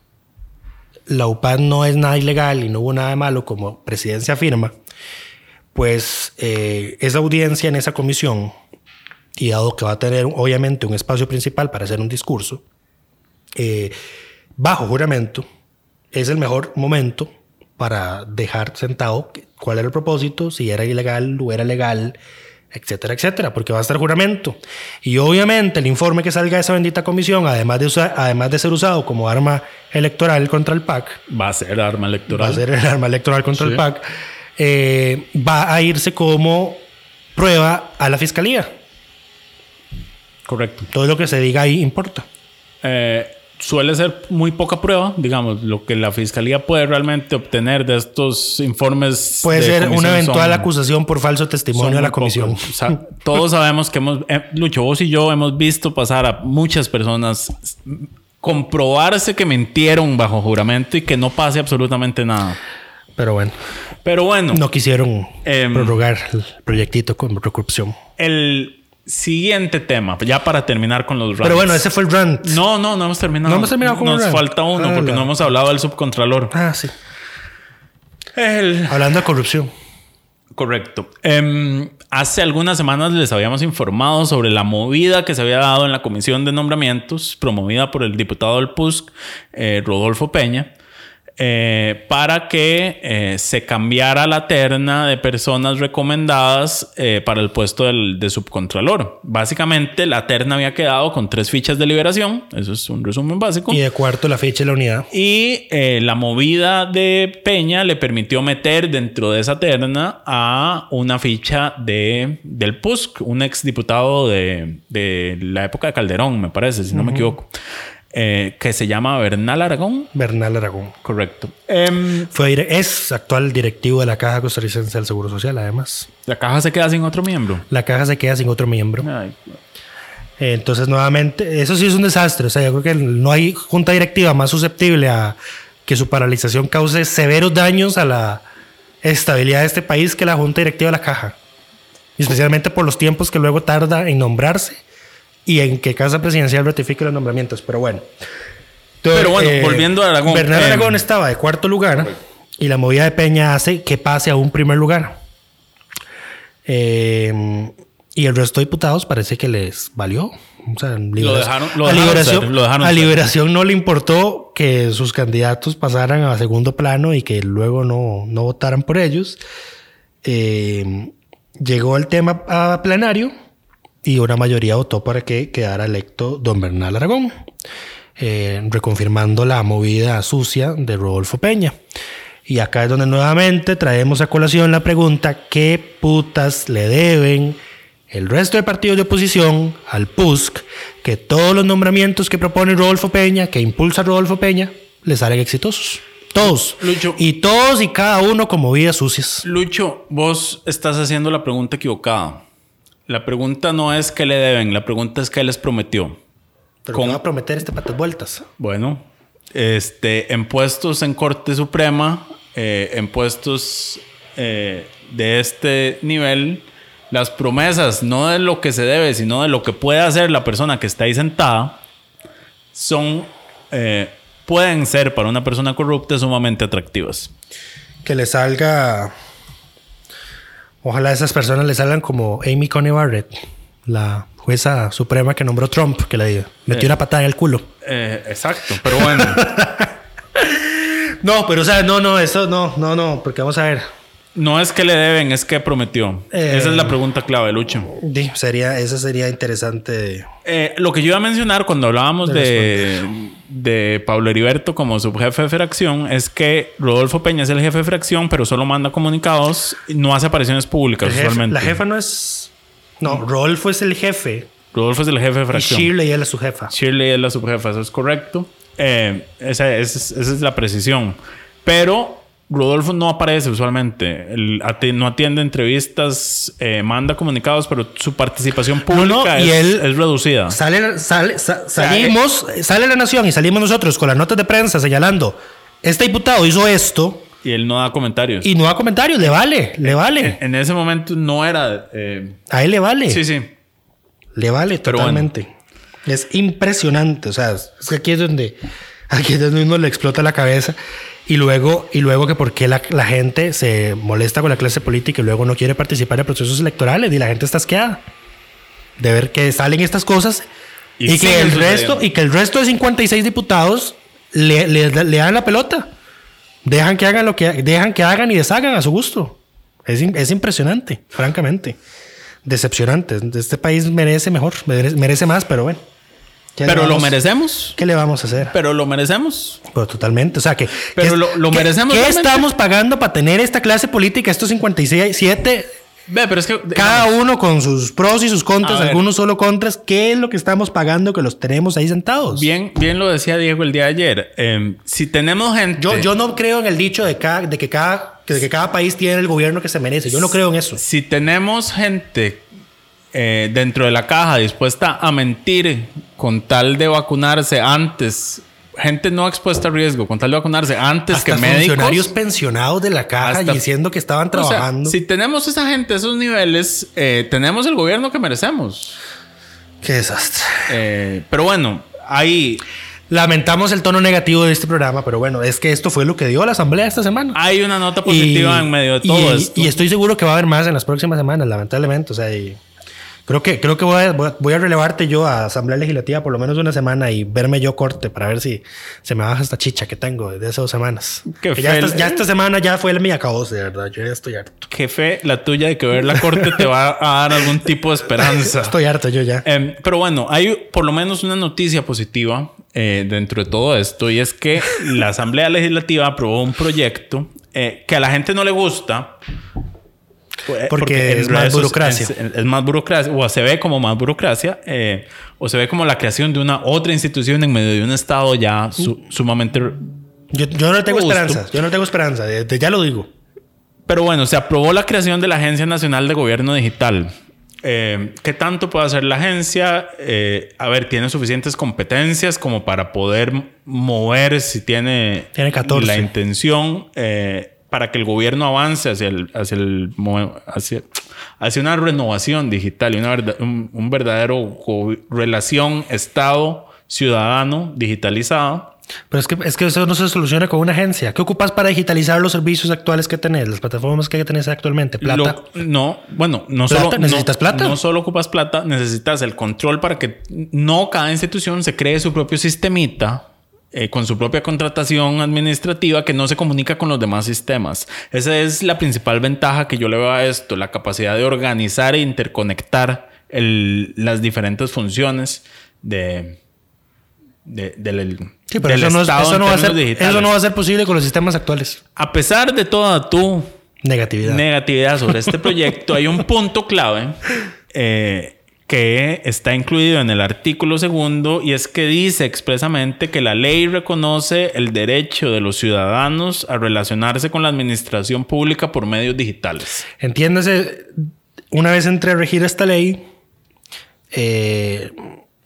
la UPAD no es nada ilegal y no hubo nada de malo como presidencia afirma, pues eh, esa audiencia en esa comisión, y dado que va a tener obviamente un espacio principal para hacer un discurso, eh, bajo juramento, es el mejor momento para dejar sentado cuál era el propósito, si era ilegal o era legal, etcétera, etcétera, porque va a estar juramento. Y obviamente el informe que salga de esa bendita comisión, además de, usar- además de ser usado como arma electoral contra el PAC, Va a ser arma electoral. va a ser el arma electoral contra Sí. el PAC, eh, va a irse como prueba a la fiscalía. Correcto. Todo lo que se diga ahí importa. Eh, suele ser muy poca prueba, digamos, lo que la fiscalía puede realmente obtener de estos informes. Puede de ser una eventual son- acusación por falso testimonio a la comisión. pocos. O sea, todos sabemos que hemos, eh, Lucho, vos y yo hemos visto pasar a muchas personas comprobarse que mintieron bajo juramento y que no pase absolutamente nada. Pero bueno, Pero bueno, no quisieron Em, prorrogar el proyectito con corrupción. el siguiente tema, ya para terminar con los rants. Pero bueno, ese fue el rant. No, no, no hemos terminado. No hemos terminado con Nos el rant. falta uno Ah, porque la- no hemos hablado del subcontralor. Ah, sí. El- Hablando de corrupción. Correcto. Em, hace algunas semanas les habíamos informado sobre la movida que se había dado en la comisión de nombramientos promovida por el diputado del PUSC, eh, Rodolfo Peña, eh, para que eh, se cambiara la terna de personas recomendadas eh, para el puesto del, de subcontralor. Básicamente, la terna había quedado con tres fichas de liberación, eso es un resumen básico. Y de cuarto la fecha de la unidad. Y la movida de Peña le permitió meter dentro de esa terna a una ficha de, del PUSC, un exdiputado de, de la época de Calderón, me parece, si no me equivoco, eh, que se llama Bernal Aragón. Bernal Aragón. Correcto. Em, Fue, dire- es actual directivo de la Caja Costarricense del Seguro Social, además. la caja se queda sin otro miembro. La caja se queda sin otro miembro. Ay, Eh, Entonces, nuevamente, eso sí es un desastre. O sea, yo creo que no hay junta directiva más susceptible a que su paralización cause severos daños a la estabilidad de este país que la junta directiva de la caja. Y especialmente por los tiempos que luego tarda en nombrarse y en que Casa Presidencial ratifique los nombramientos. Pero bueno. Entonces, Pero bueno, volviendo a Aragón, Bernal eh, Aragón estaba de cuarto lugar y la movida de Peña hace que pase a un primer lugar. Eh, y el resto de diputados parece que les valió. O sea, liberación- dejaron- lo a liberación, ser, lo dejaron a liberación no le importó que sus candidatos pasaran a segundo plano y que luego no, no votaran por ellos. Eh, llegó el tema a plenario y una mayoría votó para que quedara electo don Bernal Aragón, eh, reconfirmando la movida sucia de Rodolfo Peña. Y acá es donde nuevamente traemos a colación la pregunta, ¿qué putas le deben el resto de partidos de oposición al PUSC que todos los nombramientos que propone Rodolfo Peña, que impulsa Rodolfo Peña, le salen exitosos? Todos. Lucho. Y todos y cada uno con movidas sucias. Lucho, vos estás haciendo la pregunta equivocada. La pregunta no es qué le deben, la pregunta es qué les prometió. Pero ¿qué va a prometer este patas vueltas? Bueno, este, en puestos en Corte Suprema, eh, en puestos eh, de este nivel, las promesas, no de lo que se debe, sino de lo que puede hacer la persona que está ahí sentada, son, eh, pueden ser para una persona corrupta sumamente atractivas. Que le salga. Ojalá a esas personas le salgan como Amy Coney Barrett, la jueza suprema que nombró Trump, que le metió Eh. una patada en el culo. Eh, exacto, pero bueno. [laughs] No, pero o sea, no, no, eso no, no, no, porque vamos a ver. No es que le deben, es que prometió. Eh. Esa es la pregunta clave, Lucho. Sería, eso sería interesante. Eh, lo que yo iba a mencionar cuando hablábamos De de, Pablo Heriberto como subjefe de fracción es que Rodolfo Peña es el jefe de fracción, pero solo manda comunicados y no hace apariciones públicas jefe- usualmente. la jefa no es. No, Rolfo es el jefe Rodolfo es el jefe de y fracción. Shirley es la su jefa. Shirley es la subjefa, eso es correcto. Eh, esa, esa es, esa es la precisión. Pero Rodolfo no aparece usualmente. Él ati- no atiende entrevistas, eh, manda comunicados, pero su participación pública no, y es, él- es reducida. Sale, sale, sa- salimos, sale la nación y salimos nosotros con las notas de prensa señalando, este diputado hizo esto Y él no da comentarios. y no da comentarios, le vale, le vale. En ese momento no era. eh, A él le vale. sí, sí. Le vale Pero totalmente. Es impresionante. O sea, es que aquí es donde, [laughs] aquí es donde uno le explota la cabeza. Y luego, y luego que por qué la, la gente se molesta con la clase política y luego no quiere participar en procesos electorales y la gente está asqueada de ver que salen estas cosas Y y, que el resto y que el resto de 56 diputados le, le, le dan la pelota. Dejan que hagan lo que dejan que hagan y deshagan a su gusto. Es, es impresionante, francamente. Decepcionante. Este país merece mejor, merece, merece más, pero bueno. ¿Qué le Pero lo merecemos. ¿Qué le vamos a hacer? Pero lo merecemos. Pero totalmente. O sea, que. Pero que- lo- lo que- merecemos ¿Qué estamos pagando para tener esta clase política, estos 57, Ve, pero es que. cada digamos, uno con sus pros y sus contras, ver. algunos solo contras? ¿Qué es lo que estamos pagando que los tenemos ahí sentados? Bien, bien lo decía Diego el día de ayer. Eh, si tenemos gente. Yo, yo no creo en el dicho de, cada, de, que cada, de que cada país tiene el gobierno que se merece. Yo no creo en eso. Si tenemos gente eh, dentro de la caja dispuesta a mentir con tal de vacunarse antes, gente no expuesta a riesgo, con tal de vacunarse antes Hasta que médicos. funcionarios pensionados de la caja Hasta- diciendo que estaban O sea, trabajando. si tenemos esa gente esos niveles, eh, tenemos el gobierno que merecemos. Qué desastre. Eh, pero bueno, ahí Lamentamos el tono negativo de este programa, pero bueno, es que esto fue lo que dio la asamblea esta semana. hay una nota positiva en medio de y- todo y, esto. y estoy seguro que va a haber más en las próximas semanas, lamentablemente. O sea, y Creo que, creo que voy, a, voy a- relevarte yo a Asamblea Legislativa por lo menos una semana y verme yo corte para ver si se me baja esta chicha que tengo desde hace dos semanas. Que ya, esta, ya esta semana ya fue el mi acabó, de verdad. Yo ya estoy harto. Qué fe la tuya de que ver la corte te va a dar algún tipo de esperanza. [laughs] Estoy harto yo ya. Em, pero bueno, hay por lo menos una noticia positiva eh, dentro de todo esto y es que la Asamblea Legislativa aprobó un proyecto eh, que a la gente no le gusta. Eh, Porque es más burocracia. Es, es más burocracia, o se ve como más burocracia, eh, o se ve como la creación de una otra institución en medio de un Estado ya su- sumamente Yo, yo no tengo Justo. esperanza. Yo no tengo esperanza. de- ya lo digo. Pero bueno, se aprobó la creación de la Agencia Nacional de Gobierno Digital. Eh, ¿Qué tanto puede hacer la agencia? Eh, a ver, tiene suficientes competencias como para poder mover si tiene, Tiene 14. la intención eh, para que el gobierno avance hacia, el, hacia, el, hacia, hacia una renovación digital y una verda- un, un verdadero relación Estado-ciudadano digitalizada. Pero es que, es que eso no se soluciona con una agencia. ¿Qué ocupas para digitalizar los servicios actuales que tenés? Las plataformas que tenés actualmente. Plata. Lo- no, bueno, no ¿Plata? solo ¿Necesitas no- plata? No solo ocupas plata, necesitas el control para que no cada institución se cree su propio sistemita eh, con su propia contratación administrativa que no se comunica con los demás sistemas. Esa es la principal ventaja que yo le veo a esto, la capacidad de organizar e interconectar el- las diferentes funciones de, de- del, Sí, pero del eso no, es- Estado eso en no va a ser, digitales. eso no va a ser posible con los sistemas actuales. A pesar de toda tu Negatividad. negatividad sobre este proyecto, hay un punto clave eh, que está incluido en el artículo segundo y es que dice expresamente que la ley reconoce el derecho de los ciudadanos a relacionarse con la administración pública por medios digitales. Entiéndase, una vez entre a esta ley, eh,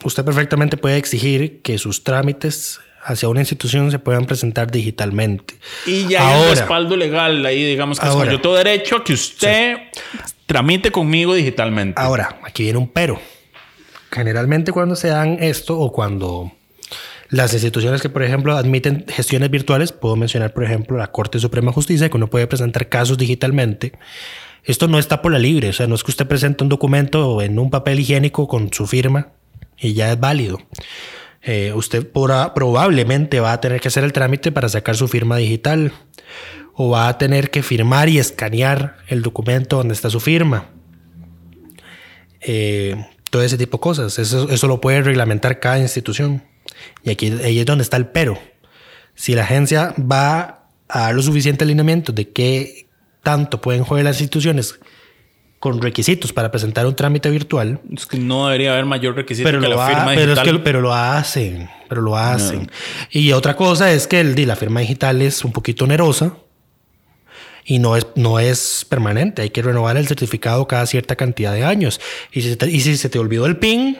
usted perfectamente puede exigir que sus trámites hacia una institución se puedan presentar digitalmente. Y ya hay un Ahora, respaldo legal ahí, digamos que es Ahora. yo tengo derecho a que usted tramite conmigo digitalmente. Ahora, aquí viene un pero. Generalmente cuando se dan esto o cuando las instituciones que, por ejemplo, admiten gestiones virtuales, puedo mencionar, por ejemplo, la Corte Suprema de Justicia, que uno puede presentar casos digitalmente. Esto no está por la libre, o sea, no es que usted presente un documento en un papel higiénico con su firma y ya es válido. Eh, usted probablemente va a tener que hacer el trámite para sacar su firma digital o va a tener que firmar y escanear el documento donde está su firma. Eh, todo ese tipo de cosas. Eso, lo puede reglamentar cada institución. Y aquí es donde está el pero. Si la agencia va a dar los suficientes alineamientos de qué tanto pueden jugar las instituciones con requisitos para presentar un trámite virtual, Es que no debería haber mayor requisito pero que lo, la ha- firma pero, es digital. que- pero lo hacen, pero lo hacen. Y otra cosa es que el, la firma digital es un poquito onerosa y no es, no es permanente. Hay que renovar el certificado cada cierta cantidad de años. Y si, se te, y si se te olvidó el PIN,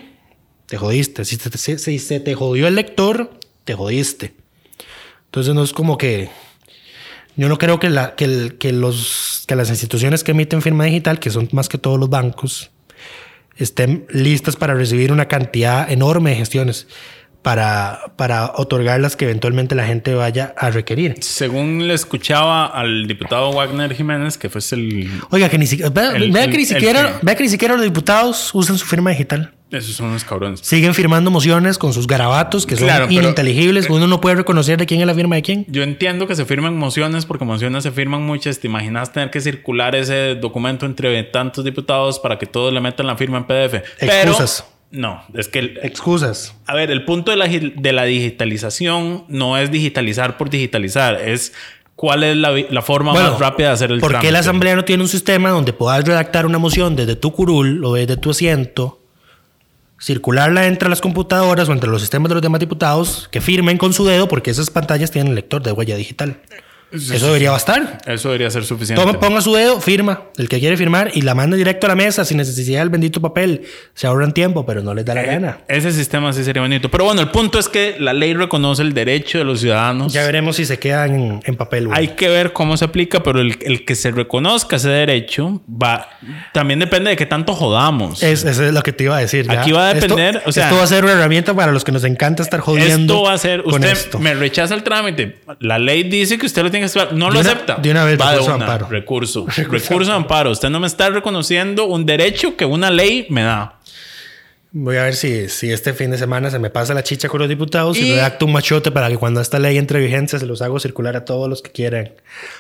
te jodiste. Si, te- si- si se te jodió el lector, te jodiste. Entonces no es como que... Yo no creo que, los, que las instituciones que emiten firma digital, que son más que todos los bancos, estén listas para recibir una cantidad enorme de gestiones para, para otorgar las que eventualmente la gente vaya a requerir. Según le escuchaba al diputado Wagner Jiménez, que fue el... Oiga, que ni siquiera, vea, El- vea el- que ni el siquiera, vea que ni siquiera los diputados usan su firma digital. Esos son unos cabrones. Siguen firmando mociones con sus garabatos que son Claro, pero- ininteligibles, que uno no puede reconocer de quién es la firma de quién. Yo entiendo que se firman mociones porque mociones se firman muchas. ¿Te imaginas tener que circular ese documento entre tantos diputados para que todos le metan la firma en PDF? Excusas. Pero no, es que... el- Excusas. a ver, el punto de la, de la digitalización no es digitalizar por digitalizar, es cuál es la, la forma Bueno, más rápida de hacer el ¿Por qué la asamblea no tiene un sistema donde puedas redactar una moción desde tu curul o desde tu asiento, circularla entre las computadoras o entre los sistemas de los demás diputados que firmen con su dedo porque esas pantallas tienen lector de huella digital? Eso debería bastar. Eso debería ser suficiente. Toma, ponga su dedo, firma, el que quiere firmar y la manda directo a la mesa sin necesidad del bendito papel. Se ahorran tiempo, pero no les da la gana. Ese sistema sí sería bonito. Pero bueno, el punto es que la ley reconoce el derecho de los ciudadanos. Ya veremos si se quedan en, en papel. Hay que ver cómo se aplica, pero el, el que se reconozca ese derecho va también depende de qué tanto jodamos. Es, eso es lo que te iba a decir. ya. Aquí va a depender, Esto, o sea- esto va a ser una herramienta para los que nos encanta estar jodiendo. Esto va a ser, usted esto. me rechaza el trámite. La ley dice que usted lo tiene que. No De lo una- acepta. de una vez, va de recurso de una. amparo. Recurso. [laughs] Recurso de amparo. Usted no me está reconociendo un derecho que una ley me da. Voy a ver si, si este fin de semana se me pasa la chicha con los diputados y, Y- redacto un machote para que cuando esta ley entre vigencia se los hago circular a todos los que quieran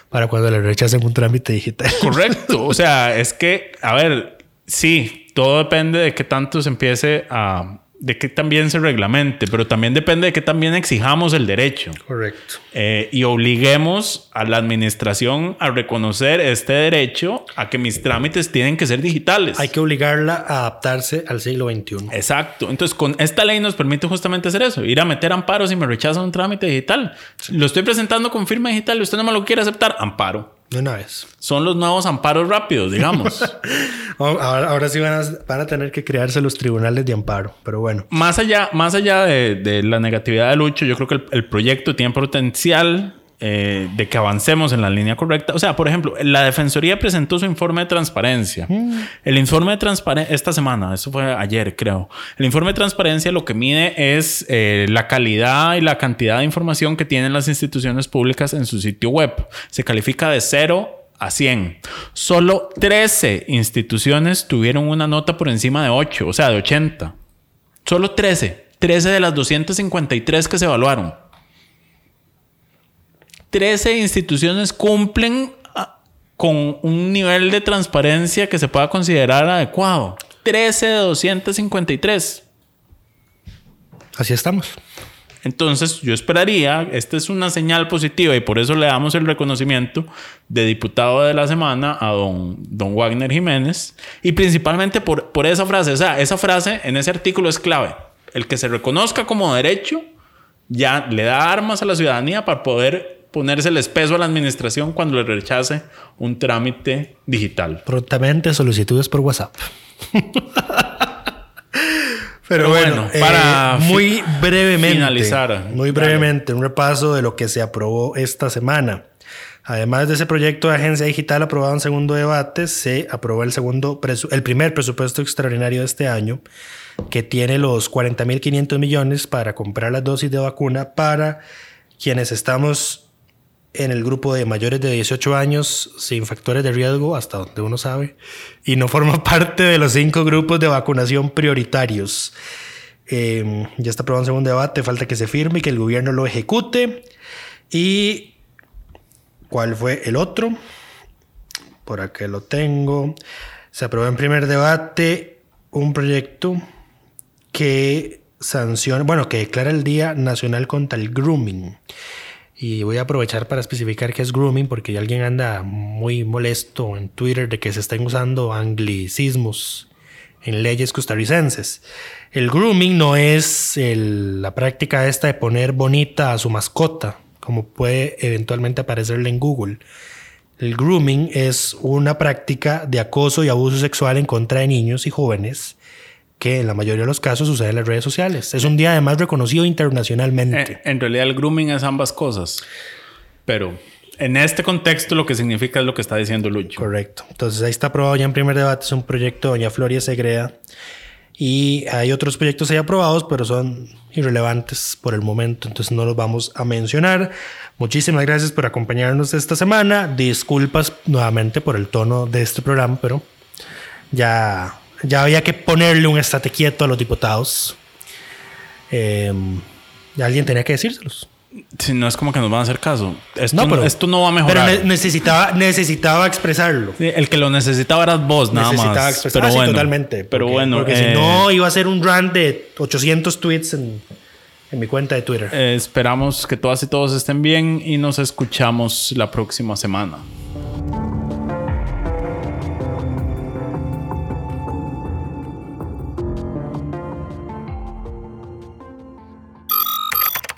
para cuando le rechacen un trámite digital. [laughs] Correcto. O sea, es que, a ver, sí, todo depende de qué tanto se empiece a. de qué también se reglamente, pero también depende de qué también exijamos el derecho. Correcto. Eh, y obliguemos a la administración a reconocer este derecho a que mis trámites tienen que ser digitales. Hay que obligarla a adaptarse al siglo XXI. Exacto. Entonces, con esta ley nos permite justamente hacer eso, ir a meter amparos si me rechazan un trámite digital. Lo estoy presentando con firma digital y usted no me lo quiere aceptar, amparo. De una vez. Son los nuevos amparos rápidos, digamos. [laughs] Ahora, ahora sí van a, van a tener que crearse los tribunales de amparo, pero bueno. más allá, más allá de, de la negatividad de Lucho, yo creo que el, el proyecto tiene potencial eh, de que avancemos en la línea correcta. O sea, por ejemplo, la Defensoría presentó su informe de transparencia. El informe de transparencia, esta semana, eso fue ayer, creo. El informe de transparencia lo que mide es eh, la calidad y la cantidad de información que tienen las instituciones públicas en su sitio web. Se califica de 0 a 100. Solo 13 instituciones tuvieron una nota por encima de 8, o sea, de 80. Solo 13. 13 de las 253 que se evaluaron. 13 instituciones cumplen ah, con un nivel de transparencia que se pueda considerar adecuado. 13 de 253. Así estamos. Entonces, yo esperaría, esta es una señal positiva y por eso le damos el reconocimiento de diputado de la semana a don, don Wagner Jiménez y principalmente por, por esa frase. O sea, esa frase en ese artículo es clave. El que se reconozca como derecho ya le da armas a la ciudadanía para poder ponerse el espeso a la administración cuando le rechace un trámite digital. Prontamente solicitudes por WhatsApp. Pero, Pero bueno, bueno, eh, para muy brevemente, finalizar. muy brevemente, un repaso de lo que se aprobó esta semana. Además de ese proyecto de agencia digital aprobado en segundo debate, se aprobó el segundo el primer presupuesto extraordinario de este año, que tiene los 40.500 millones para comprar las dosis de vacuna para quienes estamos en el grupo de mayores de 18 años sin factores de riesgo, hasta donde uno sabe, y no forma [laughs] parte de los cinco grupos de vacunación prioritarios. Eh, ya está aprobado en segundo debate, falta que se firme y que el gobierno lo ejecute. ¿Y cuál fue el otro? Por acá lo tengo. Se aprobó en primer debate un proyecto que sanciona, bueno, que declara el Día Nacional contra el Grooming. Y voy a aprovechar para especificar qué es grooming porque alguien anda muy molesto en Twitter de que se estén usando anglicismos en leyes costarricenses. El grooming no es la práctica esta de poner bonita a su mascota, como puede eventualmente aparecerle en Google. El grooming es una práctica de acoso y abuso sexual en contra de niños y jóvenes que en la mayoría de los casos sucede en las redes sociales. Es un día además reconocido internacionalmente. Eh, en realidad el grooming es ambas cosas. Pero en este contexto lo que significa es lo que está diciendo Lucho. Correcto. Entonces ahí está aprobado ya en primer debate. Es un proyecto de Doña Floria Segreda. Y hay otros proyectos ahí aprobados, pero son irrelevantes por el momento. Entonces no los vamos a mencionar. Muchísimas gracias por acompañarnos esta semana. Disculpas nuevamente por el tono de este programa, pero ya, ya había que ponerle un estate quieto a los diputados. Eh, alguien tenía que decírselos. Si no es como que nos van a hacer caso. Esto No, no, pero- esto no va a Pero mejorar. ne- necesitaba, necesitaba expresarlo. Sí, El que lo necesitaba eras vos, nada necesitaba más. expresar Pero sí, bueno, totalmente. Pero porque- bueno, Porque eh, si no, iba a ser un run de 800 tweets en, en mi cuenta de Twitter. eh, esperamos que todas y todos estén bien y nos escuchamos la próxima semana.